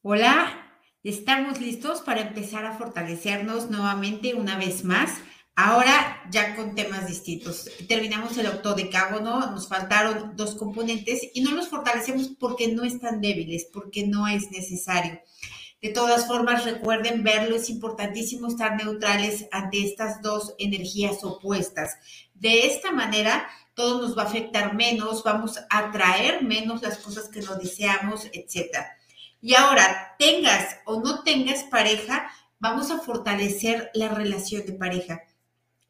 Hola, estamos listos para empezar a fortalecernos nuevamente una vez más. Ahora ya con temas distintos. Terminamos el octodecágono, nos faltaron dos componentes y no los fortalecemos porque no están débiles, porque no es necesario. De todas formas, recuerden verlo, es importantísimo estar neutrales ante estas dos energías opuestas. De esta manera, todo nos va a afectar menos, vamos a atraer menos las cosas que no deseamos, etcétera. Y ahora, tengas o no tengas pareja, vamos a fortalecer la relación de pareja.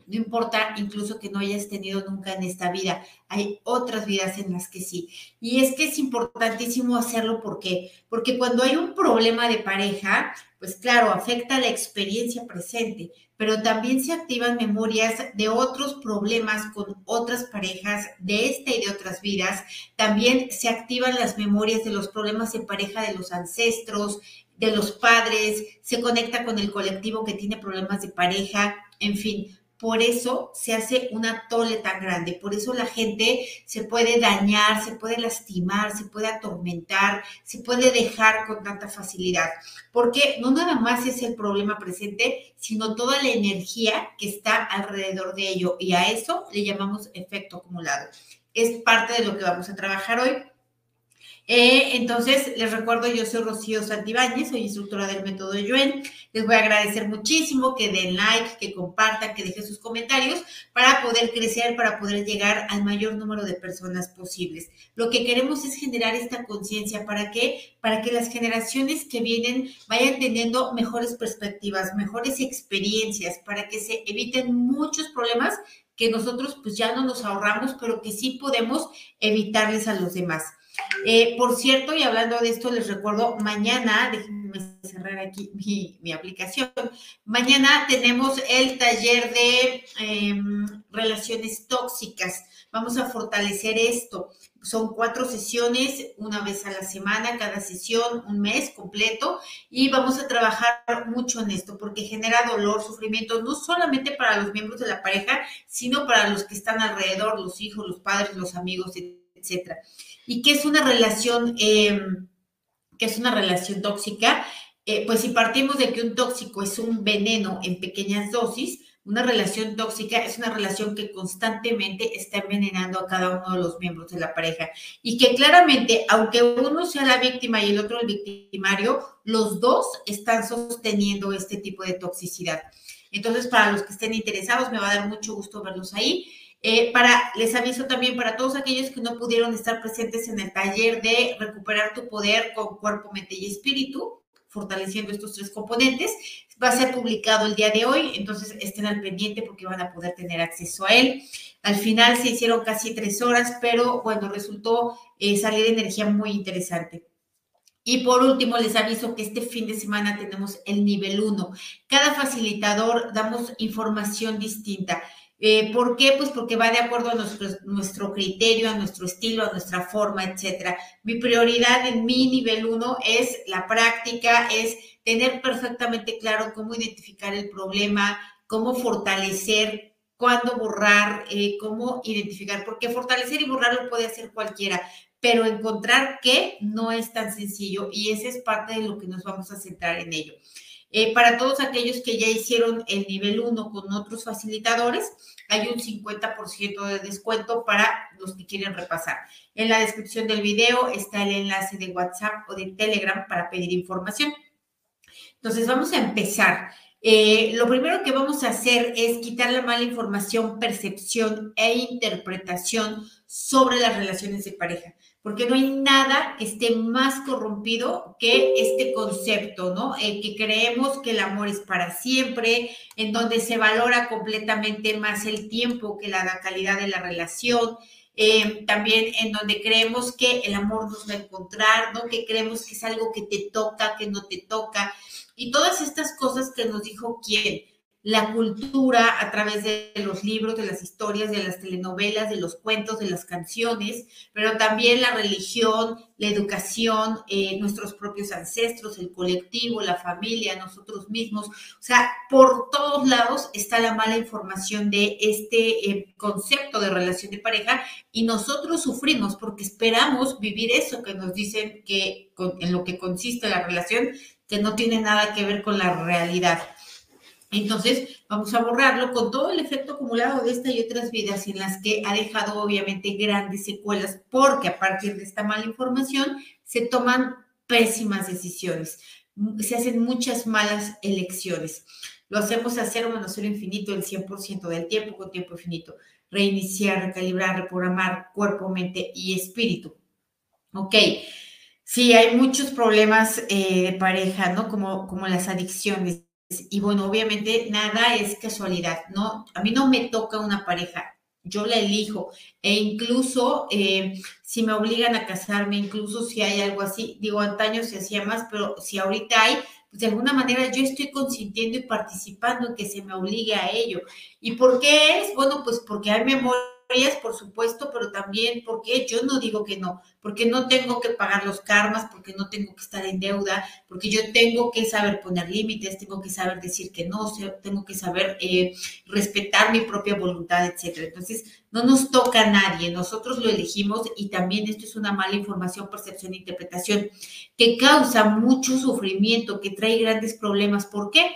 No importa incluso que no hayas tenido nunca en esta vida, hay otras vidas en las que sí. Y es que es importantísimo hacerlo porque porque cuando hay un problema de pareja, pues claro, afecta la experiencia presente, pero también se activan memorias de otros problemas con otras parejas de esta y de otras vidas. También se activan las memorias de los problemas de pareja de los ancestros, de los padres, se conecta con el colectivo que tiene problemas de pareja, en fin, por eso se hace una tole tan grande, por eso la gente se puede dañar, se puede lastimar, se puede atormentar, se puede dejar con tanta facilidad, porque no nada más es el problema presente, sino toda la energía que está alrededor de ello y a eso le llamamos efecto acumulado. Es parte de lo que vamos a trabajar hoy. Eh, entonces, les recuerdo, yo soy Rocío Santibáñez, soy instructora del método Yuen. Les voy a agradecer muchísimo que den like, que compartan, que dejen sus comentarios para poder crecer, para poder llegar al mayor número de personas posibles. Lo que queremos es generar esta conciencia. ¿Para qué? Para que las generaciones que vienen vayan teniendo mejores perspectivas, mejores experiencias, para que se eviten muchos problemas que nosotros pues ya no nos ahorramos, pero que sí podemos evitarles a los demás. Eh, por cierto, y hablando de esto, les recuerdo, mañana, déjenme cerrar aquí mi, aplicación, mañana tenemos el taller de em, relaciones tóxicas. Vamos a fortalecer esto. Son cuatro sesiones, una vez a la semana, cada sesión, un mes completo, y vamos a trabajar mucho en esto porque genera dolor, sufrimiento, no solamente para los miembros de la pareja, sino para los que están alrededor, los hijos, los padres, los amigos, etcétera y qué es una relación, eh, es una relación tóxica. Eh, pues si partimos de que un tóxico es un veneno en pequeñas dosis, una relación tóxica es una relación que constantemente está envenenando a cada uno de los miembros de la pareja y que claramente, aunque uno sea la víctima y el otro el victimario, los dos están sosteniendo este tipo de toxicidad. Entonces, para los que estén interesados, me va a dar mucho gusto verlos ahí. Eh, para, les aviso también para todos aquellos que no pudieron estar presentes en el taller de recuperar tu poder con cuerpo, mente y espíritu, fortaleciendo estos tres componentes, va a ser publicado el día de hoy, entonces estén al pendiente porque van a poder tener acceso a él. Al final se hicieron casi tres horas, pero bueno, resultó eh, salir energía muy interesante. Y por último, les aviso que este fin de semana tenemos el nivel 1. Cada facilitador damos información distinta. Eh, ¿Por qué? Pues porque va de acuerdo a nuestro, criterio, a nuestro estilo, a nuestra forma, etcétera. Mi prioridad en mi nivel 1 es la práctica, es tener perfectamente claro cómo identificar el problema, cómo fortalecer, cuándo borrar, eh, cómo identificar, porque fortalecer y borrar lo puede hacer cualquiera, pero encontrar qué no es tan sencillo y esa es parte de lo que nos vamos a centrar en ello. Eh, para todos aquellos que ya hicieron el nivel 1 con otros facilitadores, hay un 50% de descuento para los que quieren repasar. En la descripción del video está el enlace de WhatsApp o de Telegram para pedir información. Entonces, vamos a empezar. Eh, lo primero que vamos a hacer es quitar la mala información, percepción e interpretación sobre las relaciones de pareja porque no hay nada que esté más corrompido que este concepto, ¿no? Eh, que creemos que el amor es para siempre, en donde se valora completamente más el tiempo que la calidad de la relación, eh, también en donde creemos que el amor nos va a encontrar, ¿no? Que creemos que es algo que te toca, que no te toca, y todas estas cosas que nos dijo quién, la cultura a través de los libros, de las historias, de las telenovelas, de los cuentos, de las canciones, pero también la religión, la educación, eh, nuestros propios ancestros, el colectivo, la familia, nosotros mismos. O sea, por todos lados está la mala información de este eh, concepto de relación de pareja y nosotros sufrimos porque esperamos vivir eso que nos dicen que en lo que consiste la relación, que no tiene nada que ver con la realidad. Entonces, vamos a borrarlo con todo el efecto acumulado de esta y otras vidas en las que ha dejado obviamente grandes secuelas, porque a partir de esta mala información se toman pésimas decisiones, se hacen muchas malas elecciones. Lo hacemos a cero menos cero infinito el 100% del tiempo con tiempo infinito. Reiniciar, recalibrar, reprogramar cuerpo, mente y espíritu. Ok. Sí, hay muchos problemas eh, de pareja, ¿no? Como, como las adicciones y bueno, obviamente nada es casualidad, ¿no? A mí no me toca una pareja, yo la elijo. E incluso eh, si me obligan a casarme, incluso si hay algo así, digo, antaño se hacía más, pero si ahorita hay, pues de alguna manera yo estoy consintiendo y participando en que se me obligue a ello. ¿Y por qué es? Bueno, pues porque hay memoria por supuesto, pero también porque yo no digo que no, porque no tengo que pagar los karmas, porque no tengo que estar en deuda, porque yo tengo que saber poner límites, tengo que saber decir que no, tengo que saber eh, respetar mi propia voluntad, etcétera. Entonces, no nos toca a nadie, nosotros lo elegimos y también esto es una mala información, percepción e interpretación que causa mucho sufrimiento, que trae grandes problemas. ¿Por qué?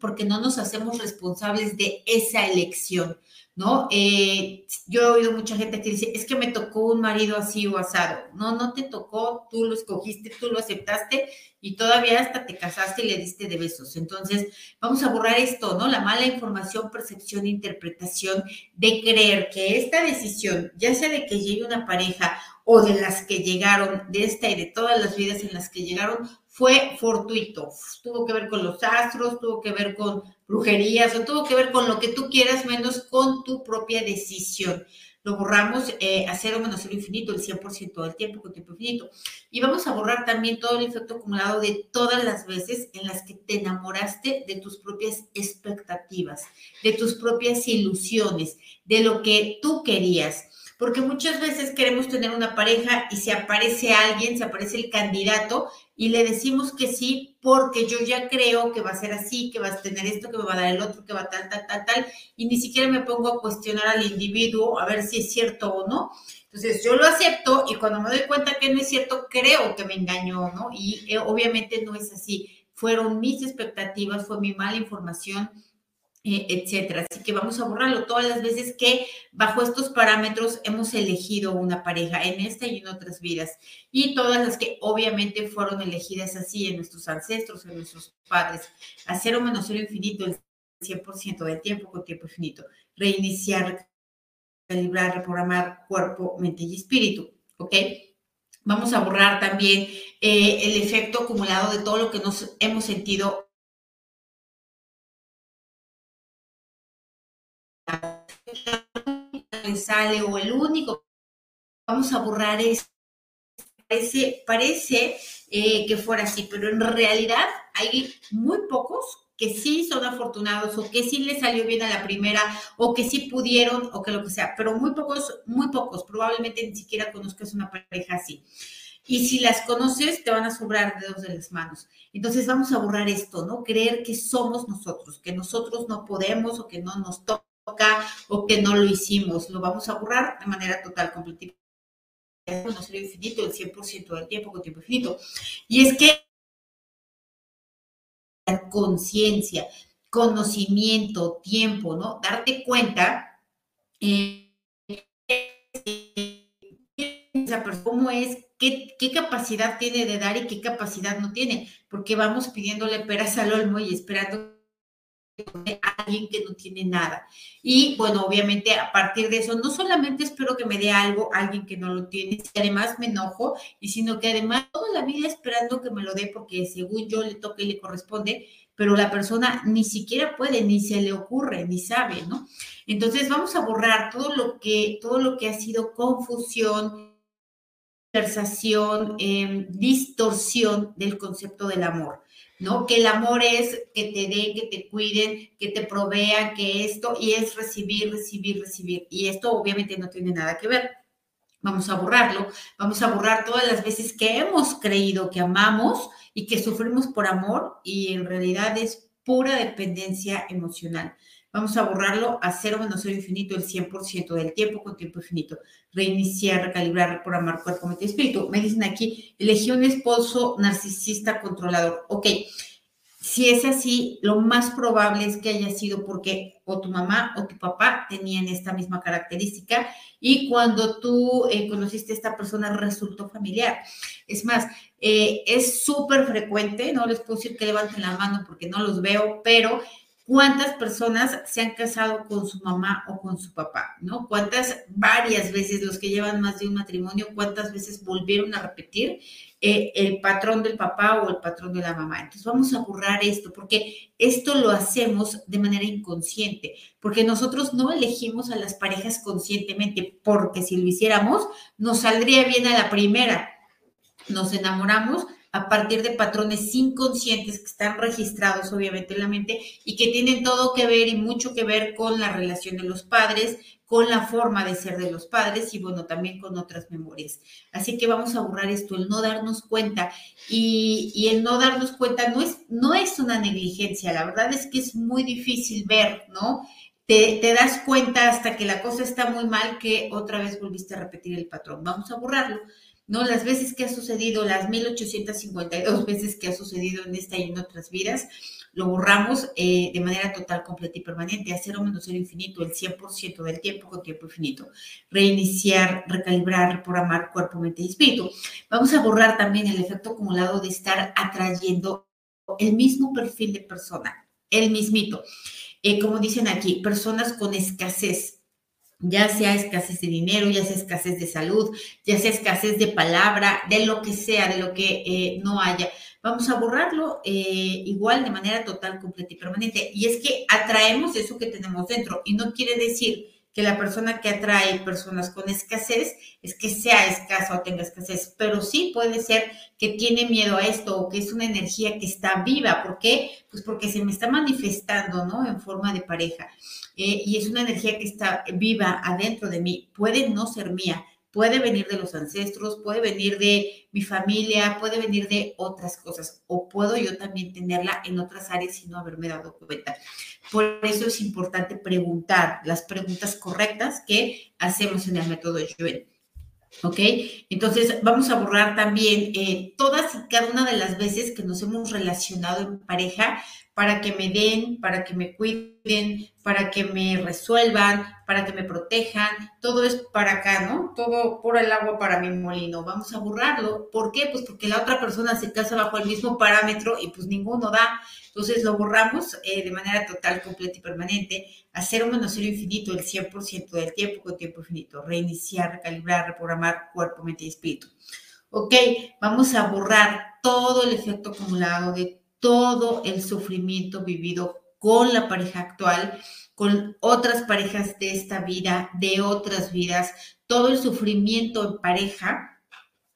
Porque no nos hacemos responsables de esa elección. ¿No? Eh, yo he oído mucha gente que dice, es que me tocó un marido así o asado. No, no te tocó, tú lo escogiste, tú lo aceptaste y todavía hasta te casaste y le diste de besos. Entonces, vamos a borrar esto, ¿no? La mala información, percepción, interpretación de creer que esta decisión, ya sea de que llegue una pareja o de las que llegaron, de esta y de todas las vidas en las que llegaron, fue fortuito. Tuvo que ver con los astros, tuvo que ver con brujerías o tuvo que ver con lo que tú quieras, menos con tu propia decisión. Lo borramos eh, a cero menos cero infinito, el 100% del tiempo con tiempo infinito. Y vamos a borrar también todo el efecto acumulado de todas las veces en las que te enamoraste de tus propias expectativas, de tus propias ilusiones, de lo que tú querías porque muchas veces queremos tener una pareja y se aparece alguien, se aparece el candidato y le decimos que sí porque yo ya creo que va a ser así, que va a tener esto, que me va a dar el otro, que va a tal, tal, tal, tal, y ni siquiera me pongo a cuestionar al individuo a ver si es cierto o no. Entonces yo lo acepto y cuando me doy cuenta que no es cierto, creo que me engañó, ¿no? Y eh, obviamente no es así. Fueron mis expectativas, fue mi mala información, etcétera. Así que vamos a borrarlo todas las veces que bajo estos parámetros hemos elegido una pareja en esta y en otras vidas. Y todas las que obviamente fueron elegidas así en nuestros ancestros, en nuestros padres. A cero menos cero infinito, el 100% del tiempo con tiempo infinito. Reiniciar, calibrar, reprogramar cuerpo, mente y espíritu. ¿Ok? Vamos a borrar también eh, el efecto acumulado de todo lo que nos hemos sentido sale o el único vamos a borrar es parece, parece eh, que fuera así, pero en realidad hay muy pocos que sí son afortunados o que sí les salió bien a la primera o que sí pudieron o que lo que sea, pero muy pocos, muy pocos, probablemente ni siquiera conozcas una pareja así. Y si las conoces, te van a sobrar dedos de las manos. Entonces vamos a borrar esto, ¿no? Creer que somos nosotros, que nosotros no podemos o que no nos toca o que no lo hicimos. Lo vamos a borrar de manera total, completa. Conocer infinito, el 100% del tiempo con tiempo infinito. Y es que conciencia, conocimiento, tiempo, ¿no? Darte cuenta eh, cómo es, qué, qué, capacidad tiene de dar y qué capacidad no tiene, porque vamos pidiéndole peras al olmo y esperando alguien que no tiene nada. Y bueno, obviamente a partir de eso, no solamente espero que me dé algo alguien que no lo tiene, y además me enojo, y sino que además toda la vida esperando que me lo dé porque según yo le toca y le corresponde, pero la persona ni siquiera puede, ni se le ocurre, ni sabe, ¿no? Entonces vamos a borrar todo lo que, todo lo que ha sido confusión, conversación, em, distorsión del concepto del amor. ¿no? Que el amor es que te den, que te cuiden, que te provean, que esto, y es recibir, recibir, recibir. Y esto obviamente no tiene nada que ver. Vamos a borrarlo, vamos a borrar todas las veces que hemos creído que amamos y que sufrimos por amor y en realidad es pura dependencia emocional. Vamos a borrarlo a cero menos cero infinito el 100% del tiempo con tiempo infinito. Reiniciar, recalibrar, reprogramar cuerpo, mente y espíritu. Me dicen aquí, elegí un esposo narcisista controlador. Ok, si es así, lo más probable es que haya sido porque o tu mamá o tu papá tenían esta misma característica y cuando tú eh, conociste a esta persona resultó familiar. Es más, eh, es súper frecuente, no les puedo decir que levanten la mano porque no los veo, pero cuántas personas se han casado con su mamá o con su papá, ¿no? Cuántas, varias veces, los que llevan más de un matrimonio, cuántas veces volvieron a repetir eh, el patrón del papá o el patrón de la mamá. Entonces vamos a borrar esto, porque esto lo hacemos de manera inconsciente, porque nosotros no elegimos a las parejas conscientemente, porque si lo hiciéramos, nos saldría bien a la primera. Nos enamoramos, a partir de patrones inconscientes que están registrados obviamente en la mente y que tienen todo que ver y mucho que ver con la relación de los padres, con la forma de ser de los padres y bueno, también con otras memorias. Así que vamos a borrar esto, el no darnos cuenta y, el no darnos cuenta no es, no es una negligencia, la verdad es que es muy difícil ver, ¿no? Te, te, das cuenta hasta que la cosa está muy mal que otra vez volviste a repetir el patrón. Vamos a borrarlo. ¿No? Las veces que ha sucedido, las 1852 veces que ha sucedido en esta y en otras vidas, lo borramos eh, de manera total, completa y permanente, a cero menos cero infinito, el 100% del tiempo con tiempo infinito. Reiniciar, recalibrar, reprogramar cuerpo, mente y espíritu. Vamos a borrar también el efecto acumulado de estar atrayendo el mismo perfil de persona, el mismito. Eh, como dicen aquí, personas con escasez, ya sea escasez de dinero, ya sea escasez de salud, ya sea escasez de palabra, de lo que sea, de lo que eh, no haya. Vamos a borrarlo eh, igual de manera total, completa y permanente. Y es que atraemos eso que tenemos dentro y no quiere decir que la persona que atrae personas con escasez es que sea escasa o tenga escasez, pero sí puede ser que tiene miedo a esto o que es una energía que está viva. ¿Por qué? Pues porque se me está manifestando, ¿no? En forma de pareja. Eh, y es una energía que está viva adentro de mí. Puede no ser mía, puede venir de los ancestros, puede venir de mi familia, puede venir de otras cosas, o puedo yo también tenerla en otras áreas sin no haberme dado cuenta. Por eso es importante preguntar las preguntas correctas que hacemos en el método Yuen. ¿Ok? Entonces vamos a borrar también eh, todas y cada una de las veces que nos hemos relacionado en pareja para que me den, para que me cuiden, para que me resuelvan, para que me protejan. Todo es para acá, ¿no? Todo por el agua para mi molino. Vamos a borrarlo. ¿Por qué? Pues porque la otra persona se casa bajo el mismo parámetro y pues ninguno da. Entonces lo borramos eh, de manera total, completa y permanente. Hacer un menos cero infinito el 100% del tiempo con tiempo infinito. Reiniciar, recalibrar, reprogramar cuerpo, mente y espíritu. Ok, vamos a borrar todo el efecto acumulado de todo el sufrimiento vivido con la pareja actual, con otras parejas de esta vida, de otras vidas, todo el sufrimiento en pareja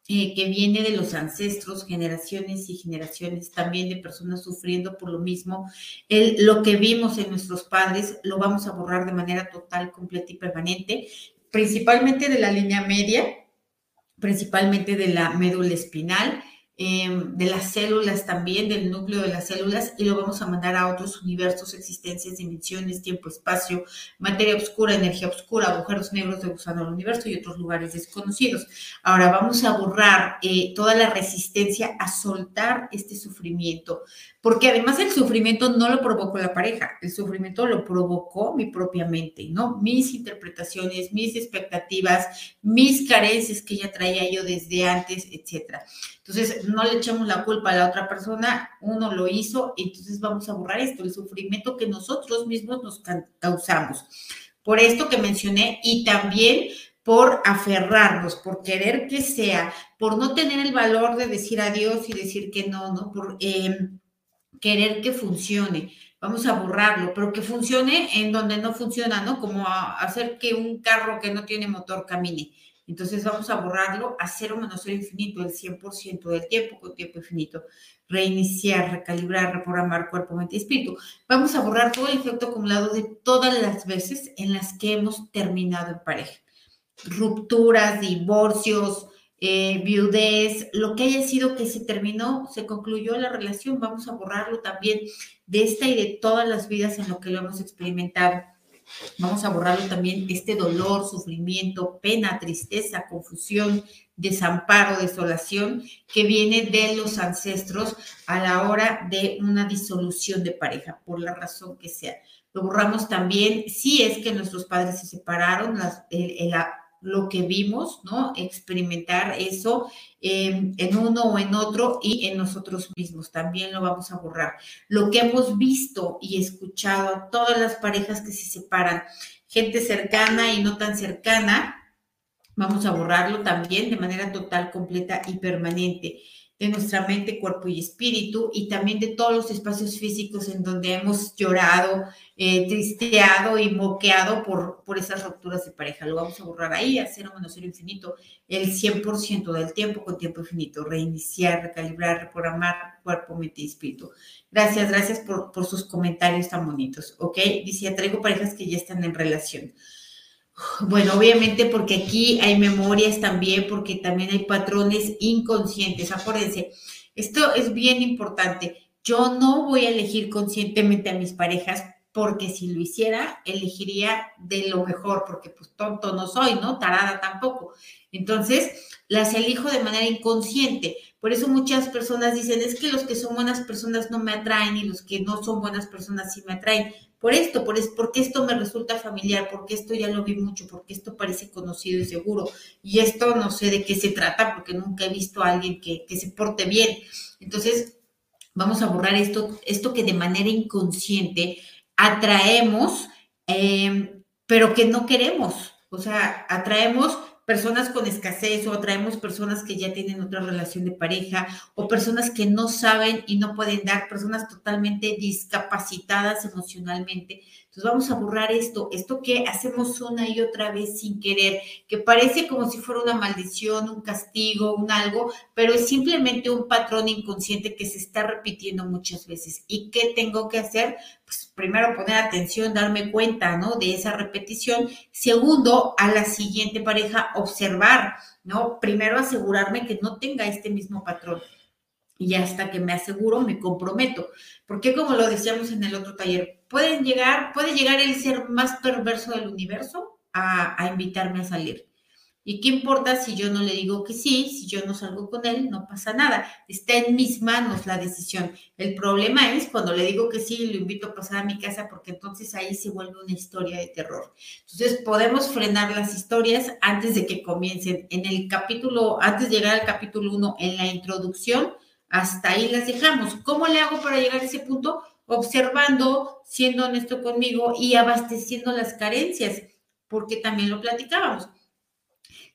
eh, que viene de los ancestros, generaciones y generaciones, también de personas sufriendo por lo mismo. Lo que vimos en nuestros padres lo vamos a borrar de manera total, completa y permanente, principalmente de la línea media, principalmente de la médula espinal Em, de las células también, del núcleo de las células, y lo vamos a mandar a otros universos, existencias, dimensiones, tiempo, espacio, materia oscura, energía oscura, agujeros negros de gusano del universo y otros lugares desconocidos. Ahora vamos a borrar eh, toda la resistencia a soltar este sufrimiento, porque además el sufrimiento no lo provocó la pareja, el sufrimiento lo provocó mi propia mente, ¿no? Mis interpretaciones, mis expectativas, mis carencias que ya traía yo desde antes, etcétera. Entonces, no le echamos la culpa a la otra persona, uno lo hizo, entonces vamos a borrar esto, el sufrimiento que nosotros mismos nos causamos. Por esto que mencioné y también por aferrarnos, por querer que sea, por no tener el valor de decir adiós y decir que no, ¿no? Por em, querer que funcione. Vamos a borrarlo, pero que funcione en donde no funciona, ¿no? Como hacer que un carro que no tiene motor camine Entonces vamos a borrarlo a cero menos cero infinito, el 100% del tiempo con tiempo infinito. Reiniciar, recalibrar, reprogramar cuerpo, mente y espíritu. Vamos a borrar todo el efecto acumulado de todas las veces en las que hemos terminado en pareja. Rupturas, divorcios, eh, viudez, lo que haya sido que se terminó, se concluyó la relación, vamos a borrarlo también de esta y de todas las vidas en lo que lo hemos experimentado. Vamos a borrarlo también este dolor, sufrimiento, pena, tristeza, confusión, desamparo, desolación que viene de los ancestros a la hora de una disolución de pareja, por la razón que sea. Lo borramos también si es que nuestros padres se separaron, las, lo que vimos, ¿no? Experimentar eso em, en uno o en otro y en nosotros mismos. También lo vamos a borrar. Lo que hemos visto y escuchado a todas las parejas que se separan, gente cercana y no tan cercana, vamos a borrarlo también de manera total, completa y permanente de nuestra mente, cuerpo y espíritu, y también de todos los espacios físicos en donde hemos llorado, eh, tristeado y moqueado por, por esas rupturas de pareja. Lo vamos a borrar ahí, a cero menos cero infinito, el 100% del tiempo con tiempo infinito, reiniciar, recalibrar, reprogramar cuerpo, mente y espíritu. Gracias, gracias por, por sus comentarios tan bonitos, ¿ok? Dice, traigo parejas que ya están en relación. Bueno, obviamente porque aquí hay memorias también, porque también hay patrones inconscientes. Acuérdense, esto es bien importante. Yo no voy a elegir conscientemente a mis parejas porque si lo hiciera, elegiría de lo mejor, porque pues tonto no soy, ¿no? Tarada tampoco. Entonces, las elijo de manera inconsciente. Por eso muchas personas dicen, es que los que son buenas personas no me atraen y los que no son buenas personas sí me atraen por esto, por es, porque esto me resulta familiar, porque esto ya lo vi mucho, porque esto parece conocido y seguro, y esto no sé de qué se trata, porque nunca he visto a alguien que, se porte bien. Entonces, vamos a borrar esto, esto que de manera inconsciente atraemos, eh, pero que no queremos. O sea, atraemos personas con escasez o atraemos personas que ya tienen otra relación de pareja o personas que no saben y no pueden dar, personas totalmente discapacitadas emocionalmente. Entonces vamos a borrar esto, esto que hacemos una y otra vez sin querer, que parece como si fuera una maldición, un castigo, un algo, pero es simplemente un patrón inconsciente que se está repitiendo muchas veces. ¿Y qué tengo que hacer? pues primero poner atención, darme cuenta, ¿no? De esa repetición. Segundo, a la siguiente pareja, observar, ¿no? Primero asegurarme que no tenga este mismo patrón. Y hasta que me aseguro, me comprometo. Porque como lo decíamos en el otro taller, pueden llegar, puede llegar el ser más perverso del universo a, a invitarme a salir. ¿Y qué importa si yo no le digo que sí, si yo no salgo con él, no pasa nada. Está en mis manos la decisión. El problema es cuando le digo que sí y lo invito a pasar a mi casa porque entonces ahí se vuelve una historia de terror. Entonces podemos frenar las historias antes de que comiencen. En el capítulo, antes de llegar al capítulo 1, en la introducción, hasta ahí las dejamos. ¿Cómo le hago para llegar a ese punto? Observando, siendo honesto conmigo y abasteciendo las carencias, porque también lo platicábamos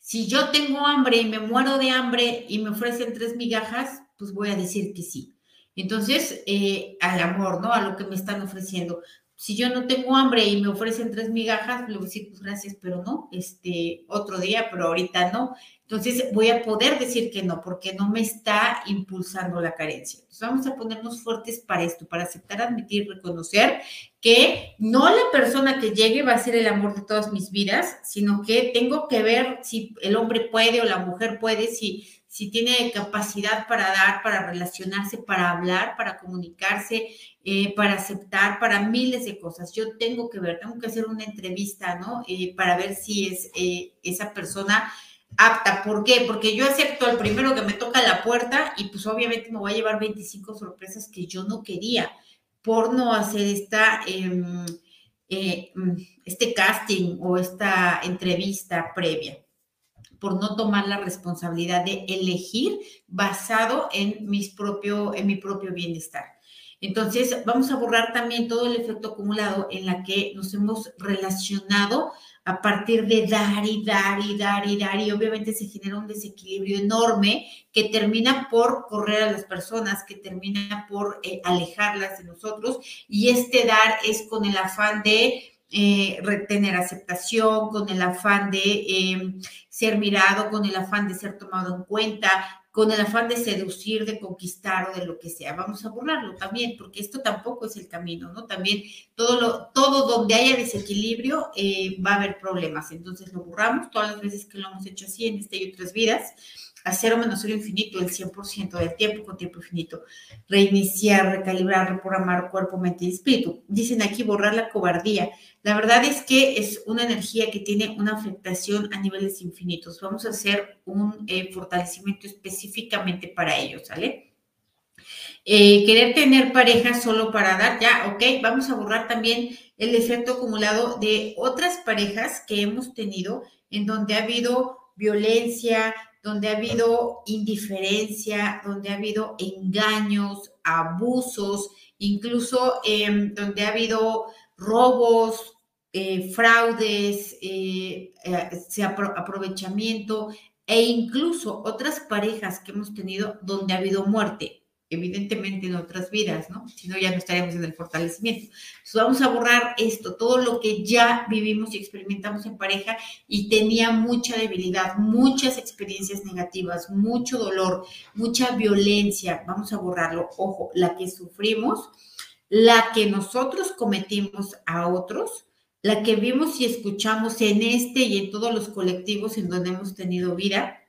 si yo tengo hambre y me muero de hambre y me ofrecen tres migajas, pues voy a decir que sí. Entonces, eh, al amor, ¿no? A lo que me están ofreciendo. Si yo no tengo hambre y me ofrecen tres migajas, le voy a decir, pues gracias, pero no, este, otro día, pero ahorita no. Entonces voy a poder decir que no, porque no me está impulsando la carencia. Entonces vamos a ponernos fuertes para esto, para aceptar, admitir, reconocer que no la persona que llegue va a ser el amor de todas mis vidas, sino que tengo que ver si el hombre puede o la mujer puede, si, si tiene capacidad para dar, para relacionarse, para hablar, para comunicarse, eh, para aceptar, para miles de cosas. Yo tengo que ver, tengo que hacer una entrevista, ¿no? Eh, para ver si es eh, esa persona apta. ¿Por qué? Porque yo acepto al primero que me toca la puerta y pues obviamente me voy a llevar 25 sorpresas que yo no quería por no hacer esta, em, mm, este casting o esta entrevista previa por no tomar la responsabilidad de elegir basado en, mis propio, en mi propio bienestar. Entonces, vamos a borrar también todo el efecto acumulado en la que nos hemos relacionado a partir de dar y dar y dar y dar y obviamente se genera un desequilibrio enorme que termina por correr a las personas, que termina por eh, alejarlas de nosotros y este dar es con el afán de eh, retener aceptación, con el afán de em, ser mirado, con el afán de ser tomado en cuenta, con el afán de seducir, de conquistar o de lo que sea. Vamos a borrarlo también, porque esto tampoco es el camino, ¿no? También todo, lo, todo donde haya desequilibrio eh, va a haber problemas. Entonces lo borramos todas las veces que lo hemos hecho así en este y otras vidas a cero menos cero infinito el 100% del tiempo con tiempo infinito. Reiniciar, recalibrar, reprogramar cuerpo, mente y espíritu. Dicen aquí borrar la cobardía. La verdad es que es una energía que tiene una afectación a niveles infinitos. Vamos a hacer un eh, fortalecimiento específicamente para ello, ¿sale? Eh, querer tener pareja solo para dar, ya, ok, vamos a borrar también el efecto acumulado de otras parejas que hemos tenido en donde ha habido violencia, donde ha habido indiferencia, donde ha habido engaños, abusos, incluso em, donde ha habido robos, eh, fraudes, eh, eh, aprovechamiento e incluso otras parejas que hemos tenido donde ha habido muerte evidentemente en otras vidas, ¿no? Si no, ya no estaríamos en el fortalecimiento. Entonces vamos a borrar esto, todo lo que ya vivimos y experimentamos en pareja y tenía mucha debilidad, muchas experiencias negativas, mucho dolor, mucha violencia. Vamos a borrarlo. Ojo, la que sufrimos, la que nosotros cometimos a otros, la que vimos y escuchamos en este y en todos los colectivos en donde hemos tenido vida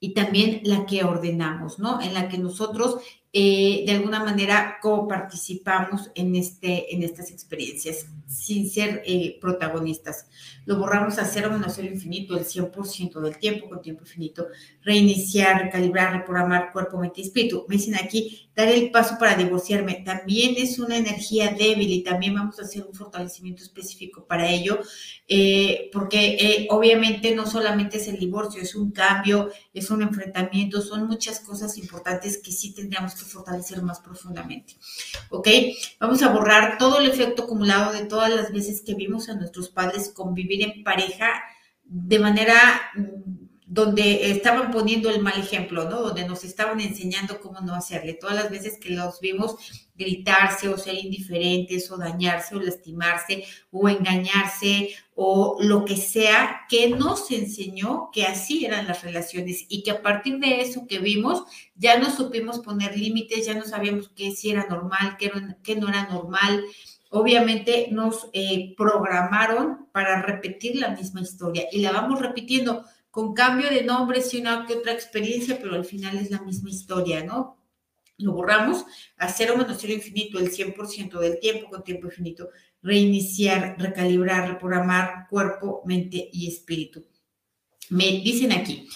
y también la que ordenamos, ¿no? En la que nosotros eh, de alguna manera coparticipamos en, este, en estas experiencias sin ser eh, protagonistas. Lo borramos a cero menos cero infinito, el 100% del tiempo con tiempo infinito. Reiniciar, recalibrar, reprogramar cuerpo, mente y espíritu. Me dicen aquí, dar el paso para divorciarme. También es una energía débil y también vamos a hacer un fortalecimiento específico para ello, eh, porque obviamente no solamente es el divorcio, es un cambio, es un enfrentamiento, son muchas cosas importantes que sí tendríamos que fortalecer más profundamente. ¿Ok? Vamos a borrar todo el efecto acumulado de todas las veces que vimos a nuestros padres convivir en pareja de manera mm, donde estaban poniendo el mal ejemplo, ¿no? Donde nos estaban enseñando cómo no hacerle. Todas las veces que los vimos gritarse o ser indiferentes o dañarse o lastimarse o engañarse o lo que sea, que nos enseñó que así eran las relaciones y que a partir de eso que vimos ya no supimos poner límites, ya no sabíamos qué si era normal, qué, qué no era normal. Obviamente nos eh, programaron para repetir la misma historia y la vamos repitiendo con cambio de nombres y una que otra experiencia, pero al final es la misma historia, ¿no? Lo borramos a cero menos cero infinito, el 100% del tiempo con tiempo infinito, reiniciar, recalibrar, reprogramar cuerpo, mente y espíritu. Me dicen aquí,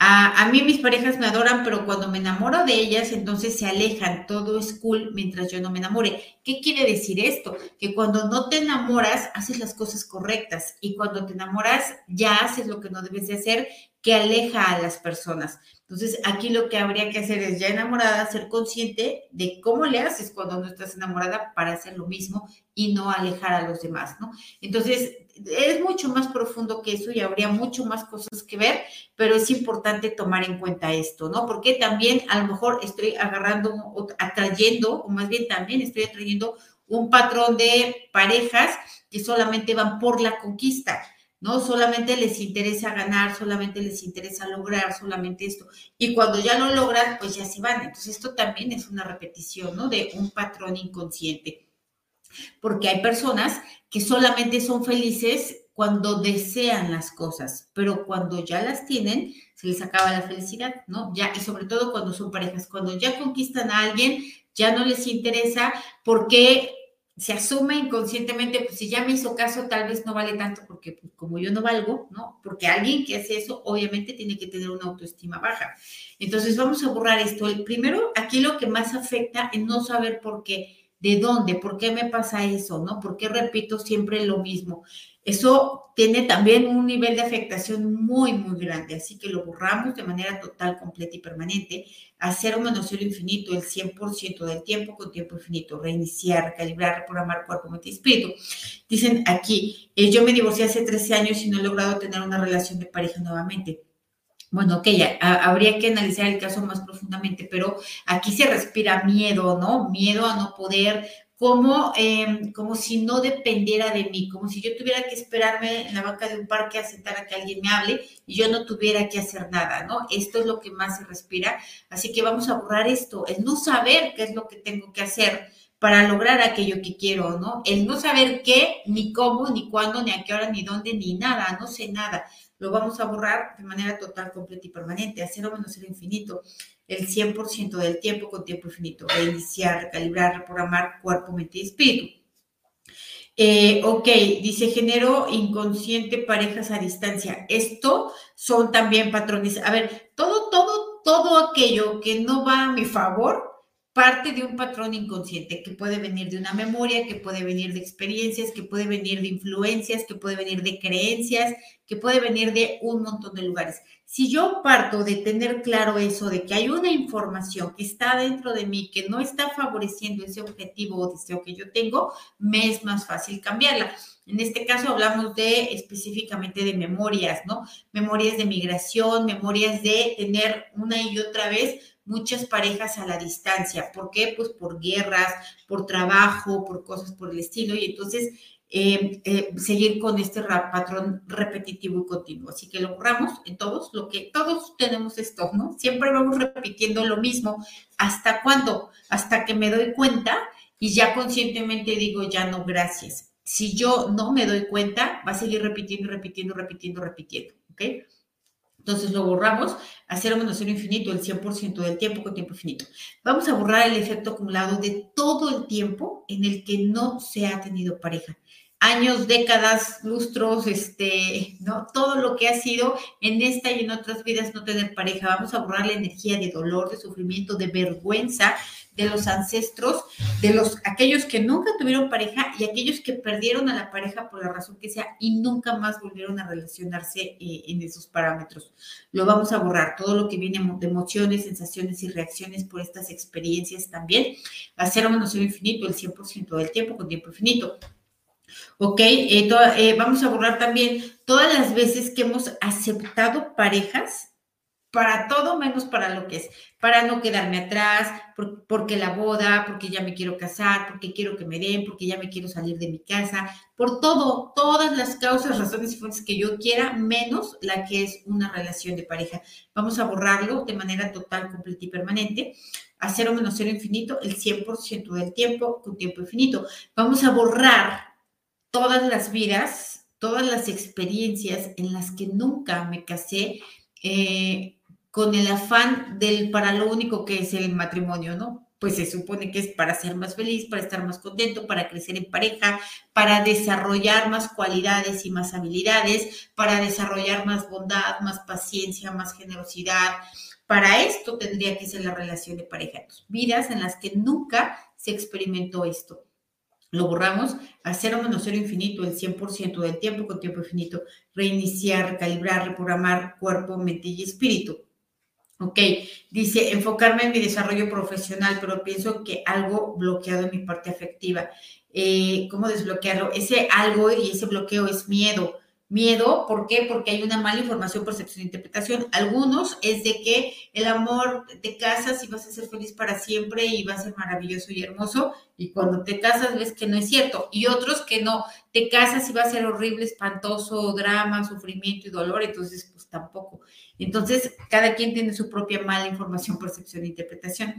a, mí mis parejas me adoran, pero cuando me enamoro de ellas, entonces se alejan, todo es cool mientras yo no me enamore. ¿Qué quiere decir esto? Que cuando no te enamoras, haces las cosas correctas y cuando te enamoras, ya haces lo que no debes de hacer, que aleja a las personas. Entonces, aquí lo que habría que hacer es ya enamorada, ser consciente de cómo le haces cuando no estás enamorada para hacer lo mismo y no alejar a los demás, ¿no? Entonces, es mucho más profundo que eso y habría mucho más cosas que ver, pero es importante tomar en cuenta esto, ¿no? Porque también a lo mejor estoy agarrando, atrayendo, o más bien también estoy atrayendo un patrón de parejas que solamente van por la conquista, ¿no? Solamente les interesa ganar, solamente les interesa lograr, solamente esto. Y cuando ya lo logran, pues ya se van. Entonces esto también es una repetición, ¿no? De un patrón inconsciente. Porque hay personas que solamente son felices cuando desean las cosas, pero cuando ya las tienen, se les acaba la felicidad, ¿no? Y sobre todo cuando son parejas, cuando ya conquistan a alguien, ya no les interesa porque se asume inconscientemente, pues si ya me hizo caso, tal vez no vale tanto porque pues, como yo no valgo, ¿no? Porque alguien que hace eso obviamente tiene que tener una autoestima baja. Entonces vamos a borrar esto. El primero, aquí lo que más afecta es no saber por qué ¿De dónde? ¿Por qué me pasa eso? ¿No? ¿Por qué repito siempre lo mismo? Eso tiene también un nivel de afectación muy, muy grande, así que lo borramos de manera total, completa y permanente, hacer un menos cero infinito el 100% del tiempo con tiempo infinito, reiniciar, calibrar, reprogramar cuerpo, mente y espíritu. Dicen aquí, eh, yo me divorcié hace 13 años y no he logrado tener una relación de pareja nuevamente. Bueno, ok, habría que analizar el caso más profundamente, pero aquí se respira miedo, ¿no? Miedo a no poder como, em, como si no dependiera de mí, como si yo tuviera que esperarme en la banca de un parque a sentar a que alguien me hable y yo no tuviera que hacer nada, ¿no? Esto es lo que más se respira. Así que vamos a borrar esto, el no saber qué es lo que tengo que hacer para lograr aquello que quiero, ¿no? El no saber qué, ni cómo, ni cuándo, ni a qué hora, ni dónde, ni nada, no sé nada. Lo vamos a borrar de manera total, completa y permanente, a cero menos cero infinito el 100% del tiempo con tiempo infinito, reiniciar, recalibrar, reprogramar cuerpo, mente y espíritu. Eh, ok, dice genero inconsciente parejas a distancia. Esto son también patrones. A ver, todo, todo, todo aquello que no va a mi favor parte de un patrón inconsciente que puede venir de una memoria, que puede venir de experiencias, que puede venir de influencias, que puede venir de creencias, que puede venir de un montón de lugares. Si yo parto de tener claro eso, de que hay una información que está dentro de mí, que no está favoreciendo ese objetivo o deseo que yo tengo, me es más fácil cambiarla. En este caso hablamos de específicamente de memorias, ¿no? Memorias de migración, memorias de tener una y otra vez muchas parejas a la distancia. ¿Por qué? Pues por guerras, por trabajo, por cosas por el estilo. Y entonces eh, eh, seguir con este patrón repetitivo y continuo. Así que lo en todos, lo que todos tenemos esto, ¿no? Siempre vamos repitiendo lo mismo. ¿Hasta cuándo? Hasta que me doy cuenta y ya conscientemente digo, ya no, gracias. Si yo no me doy cuenta, va a seguir repitiendo, repitiendo, repitiendo, repitiendo, ¿ok? Entonces lo borramos a cero menos cero infinito, el 100% del tiempo con tiempo infinito. Vamos a borrar el efecto acumulado de todo el tiempo en el que no se ha tenido pareja años, décadas, lustros, este, ¿no? Todo lo que ha sido en esta y en otras vidas no tener pareja. Vamos a borrar la energía de dolor, de sufrimiento, de vergüenza de los ancestros, de los aquellos que nunca tuvieron pareja y aquellos que perdieron a la pareja por la razón que sea y nunca más volvieron a relacionarse eh, en esos parámetros. Lo vamos a borrar, todo lo que viene de emociones, sensaciones y reacciones por estas experiencias también. Va a ser infinito el 100% del tiempo con tiempo infinito. ¿ok? Eh, eh, vamos a borrar también todas las veces que hemos aceptado parejas para todo menos para lo que es, para no quedarme atrás, porque la boda, porque ya me quiero casar, porque quiero que me den, porque ya me quiero salir de mi casa, por todo, todas las causas, razones y fuentes que yo quiera, menos la que es una relación de pareja. Vamos a borrarlo de manera total, completa y permanente a cero menos cero infinito el 100% del tiempo con tiempo infinito. Vamos a borrar todas las vidas, todas las experiencias en las que nunca me casé eh, con el afán del para lo único que es el matrimonio, ¿no? Pues se supone que es para ser más feliz, para estar más contento, para crecer en pareja, para desarrollar más cualidades y más habilidades, para desarrollar más bondad, más paciencia, más generosidad. Para esto tendría que ser la relación de pareja. Vidas en las que nunca se experimentó esto lo borramos a cero menos cero infinito, el 100% del tiempo con tiempo infinito, reiniciar, recalibrar, reprogramar cuerpo, mente y espíritu. Ok, dice enfocarme en mi desarrollo profesional, pero pienso que algo bloqueado en mi parte afectiva. Eh, ¿Cómo desbloquearlo? Ese algo y ese bloqueo es miedo Miedo, ¿por qué? Porque hay una mala información, percepción e interpretación. Algunos es de que el amor te casas y vas a ser feliz para siempre y va a ser maravilloso y hermoso. Y cuando te casas ves que no es cierto. Y otros que no, te casas y va a ser horrible, espantoso, drama, sufrimiento y dolor. Entonces, pues tampoco. Entonces, cada quien tiene su propia mala información, percepción e interpretación.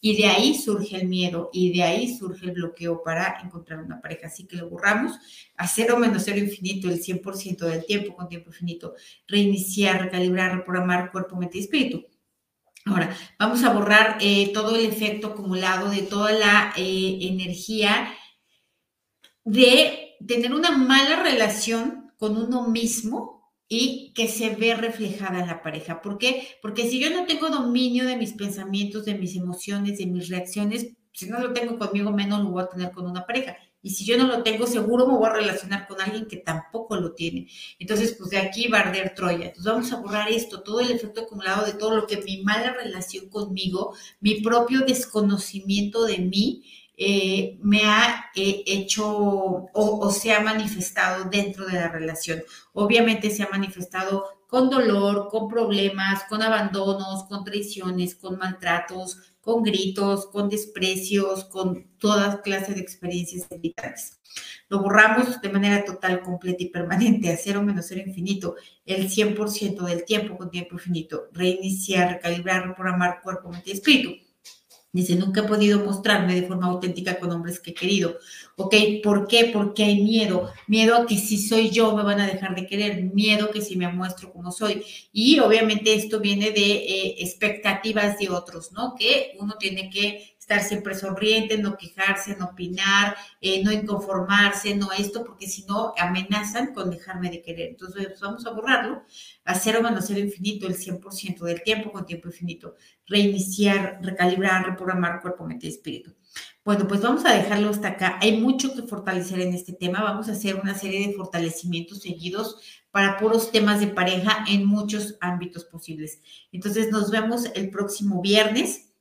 Y de ahí surge el miedo y de ahí surge el bloqueo para encontrar una pareja. Así que lo borramos a cero menos cero infinito, el 100% del tiempo con tiempo infinito. Reiniciar, recalibrar, reprogramar cuerpo, mente y espíritu. Ahora, vamos a borrar eh, todo el efecto acumulado de toda la eh, energía de tener una mala relación con uno mismo y que se ve reflejada en la pareja. ¿Por qué? Porque si yo no tengo dominio de mis pensamientos, de mis emociones, de mis reacciones, si no lo tengo conmigo, menos lo voy a tener con una pareja. Y si yo no lo tengo, seguro me voy a relacionar con alguien que tampoco lo tiene. Entonces, pues de aquí va a arder Troya. Entonces vamos a borrar esto, todo el efecto acumulado de todo lo que mi mala relación conmigo, mi propio desconocimiento de mí, eh, me ha eh, hecho o, se ha manifestado dentro de la relación. Obviamente se ha manifestado con dolor, con problemas, con abandonos, con traiciones, con maltratos, con gritos, con desprecios, con todas clases de experiencias vitales. Lo borramos de manera total, completa y permanente, a cero menos cero infinito, el 100% del tiempo con tiempo infinito. Reiniciar, recalibrar, reprogramar cuerpo, mente y espíritu. Dice, nunca he podido mostrarme de forma auténtica con hombres que he querido. ¿Ok? ¿Por qué? Porque hay miedo. Miedo a que si soy yo me van a dejar de querer. Miedo que si me muestro como soy. Y obviamente esto viene de eh, expectativas de otros, ¿no? Que uno tiene que estar siempre sonriente, no quejarse, no opinar, eh, no inconformarse, no esto, porque si no amenazan con dejarme de querer. Entonces pues, vamos a borrarlo, a cero menos cero infinito, el 100% del tiempo con tiempo infinito, reiniciar, recalibrar, reprogramar cuerpo, mente y espíritu. Bueno, pues vamos a dejarlo hasta acá. Hay mucho que fortalecer en este tema. Vamos a hacer una serie de fortalecimientos seguidos para puros temas de pareja en muchos ámbitos posibles. Entonces nos vemos el próximo viernes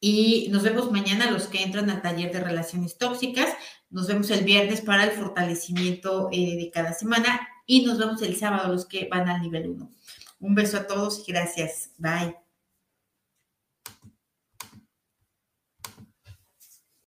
y nos vemos mañana los que entran al taller de relaciones tóxicas. Nos vemos el viernes para el fortalecimiento eh, de cada semana y nos vemos el sábado los que van al nivel 1. Un beso a todos y gracias. Bye.